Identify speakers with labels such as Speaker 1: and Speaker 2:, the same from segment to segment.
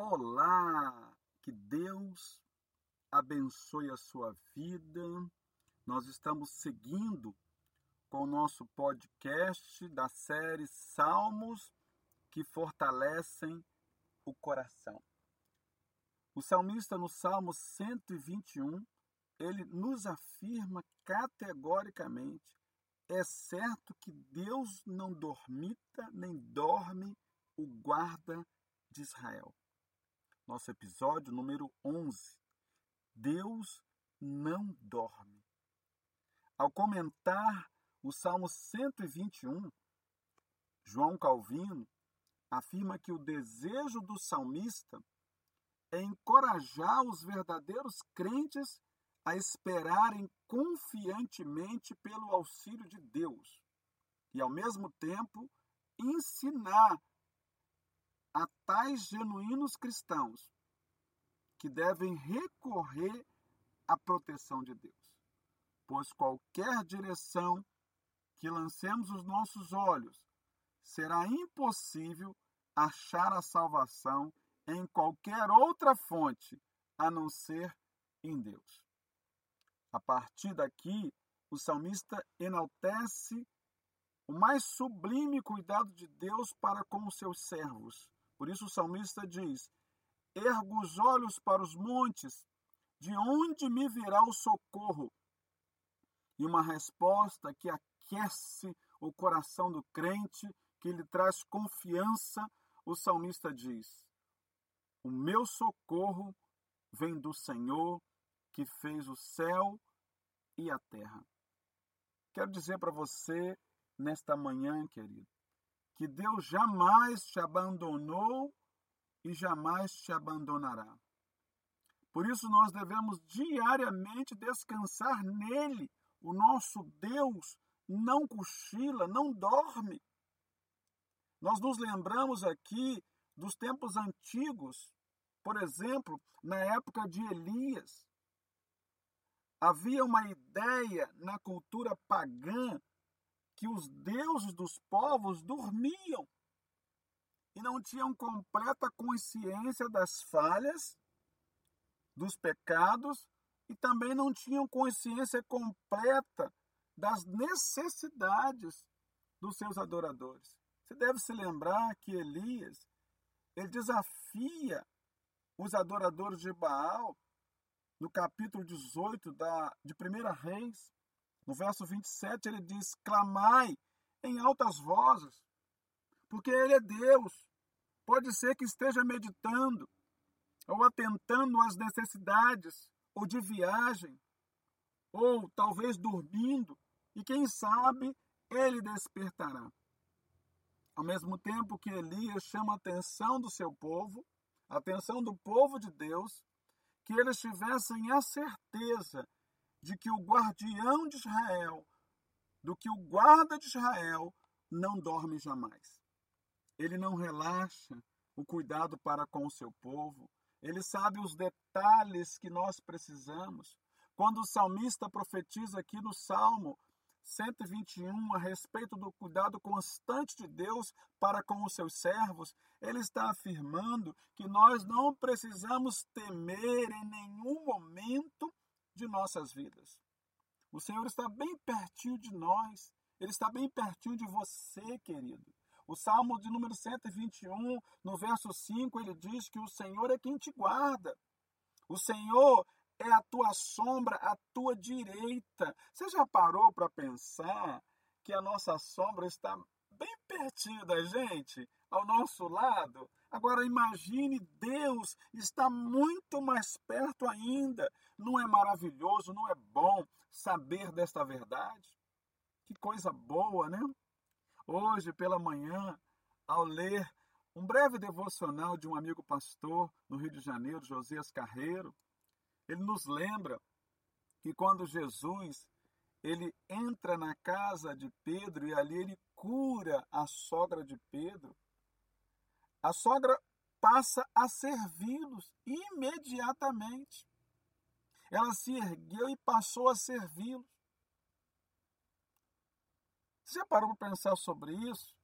Speaker 1: Olá, que Deus abençoe a sua vida. Nós estamos seguindo com o nosso podcast da série Salmos que fortalecem o coração. O salmista no Salmo 121, ele nos afirma categoricamente: é certo que Deus não dormita nem dorme o guarda de Israel. Nosso episódio número 11. Deus não dorme. Ao comentar o Salmo 121, João Calvino afirma que o desejo do salmista é encorajar os verdadeiros crentes a esperarem confiantemente pelo auxílio de Deus e, ao mesmo tempo, ensinar a tais genuínos cristãos que devem recorrer à proteção de Deus, pois qualquer direção que lancemos os nossos olhos, será impossível achar a salvação em qualquer outra fonte a não ser em Deus. A partir daqui, o salmista enaltece o mais sublime cuidado de Deus para com os seus servos. Por isso o salmista diz: Ergo os olhos para os montes, de onde me virá o socorro? E uma resposta que aquece o coração do crente, que lhe traz confiança, o salmista diz: O meu socorro vem do Senhor que fez o céu e a terra. Quero dizer para você nesta manhã, querido, que Deus jamais te abandonou e jamais te abandonará. Por isso nós devemos diariamente descansar nele. O nosso Deus não cochila, não dorme. Nós nos lembramos aqui dos tempos antigos, por exemplo, na época de Elias. Havia uma ideia na cultura pagã que os deuses dos povos dormiam e não tinham completa consciência das falhas, dos pecados e também não tinham consciência completa das necessidades dos seus adoradores. Você deve se lembrar que Elias ele desafia os adoradores de Baal no capítulo 18 da, de 1 Reis, no verso 27, ele diz: Clamai em altas vozes, porque Ele é Deus. Pode ser que esteja meditando ou atentando às necessidades, ou de viagem, ou talvez dormindo, e quem sabe ele despertará. Ao mesmo tempo que Elias chama a atenção do seu povo, a atenção do povo de Deus, que eles tivessem a certeza de que o guardião de Israel, do que o guarda de Israel, não dorme jamais. Ele não relaxa o cuidado para com o seu povo. Ele sabe os detalhes que nós precisamos. Quando o salmista profetiza aqui no Salmo 121 a respeito do cuidado constante de Deus para com os seus servos, ele está afirmando que nós não precisamos temer em nenhum momento de nossas vidas. O Senhor está bem pertinho de nós, ele está bem pertinho de você, querido. O Salmo de número 121, no verso 5, ele diz que o Senhor é quem te guarda. O Senhor é a tua sombra à tua direita. Você já parou para pensar que a nossa sombra está bem pertinho da gente, ao nosso lado? Agora imagine Deus está muito mais perto ainda. Não é maravilhoso, não é bom saber desta verdade? Que coisa boa, né? Hoje pela manhã, ao ler um breve devocional de um amigo pastor no Rio de Janeiro, Josias Carreiro, ele nos lembra que quando Jesus ele entra na casa de Pedro e ali ele cura a sogra de Pedro, a sogra passa a servi-los imediatamente. Ela se ergueu e passou a servi-los. Você parou para pensar sobre isso?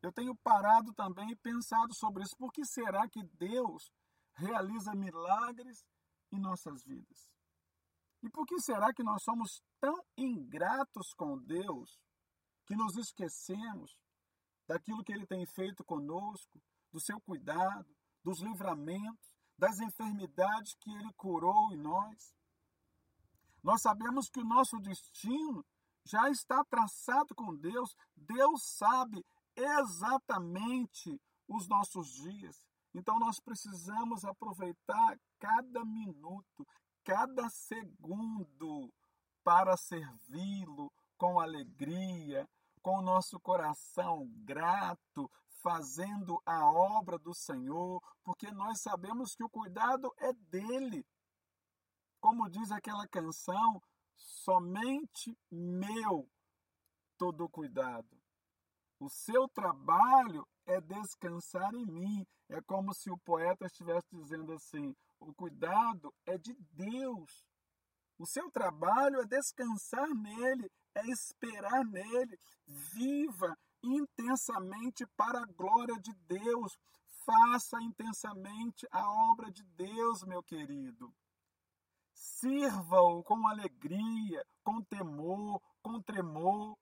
Speaker 1: Eu tenho parado também e pensado sobre isso. Por que será que Deus realiza milagres em nossas vidas. E por que será que nós somos tão ingratos com Deus que nos esquecemos daquilo que Ele tem feito conosco, do seu cuidado, dos livramentos, das enfermidades que Ele curou em nós? Nós sabemos que o nosso destino já está traçado com Deus. Deus sabe exatamente os nossos dias. Então nós precisamos aproveitar cada minuto, cada segundo para servi-lo com alegria, com o nosso coração grato, fazendo a obra do Senhor, porque nós sabemos que o cuidado é dele. Como diz aquela canção, somente meu todo cuidado. O seu trabalho é descansar em mim. É como se o poeta estivesse dizendo assim: o cuidado é de Deus. O seu trabalho é descansar nele, é esperar nele. Viva intensamente para a glória de Deus. Faça intensamente a obra de Deus, meu querido. Sirva-o com alegria, com temor, com tremor.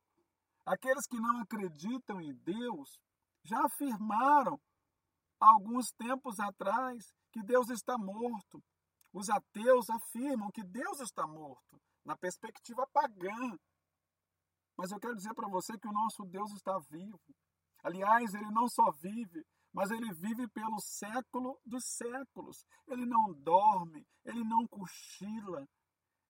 Speaker 1: Aqueles que não acreditam em Deus já afirmaram alguns tempos atrás que Deus está morto. Os ateus afirmam que Deus está morto, na perspectiva pagã. Mas eu quero dizer para você que o nosso Deus está vivo. Aliás, ele não só vive, mas ele vive pelo século dos séculos. Ele não dorme, ele não cochila.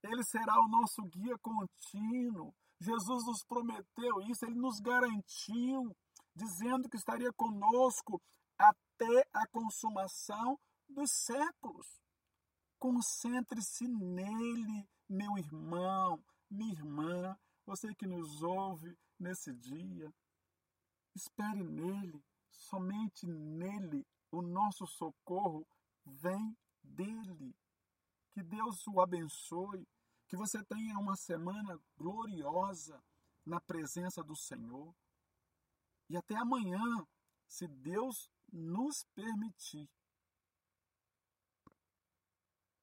Speaker 1: Ele será o nosso guia contínuo. Jesus nos prometeu isso, ele nos garantiu, dizendo que estaria conosco até a consumação dos séculos. Concentre-se nele, meu irmão, minha irmã, você que nos ouve nesse dia. Espere nele somente nele o nosso socorro vem dele. Que Deus o abençoe, que você tenha uma semana gloriosa na presença do Senhor. E até amanhã, se Deus nos permitir.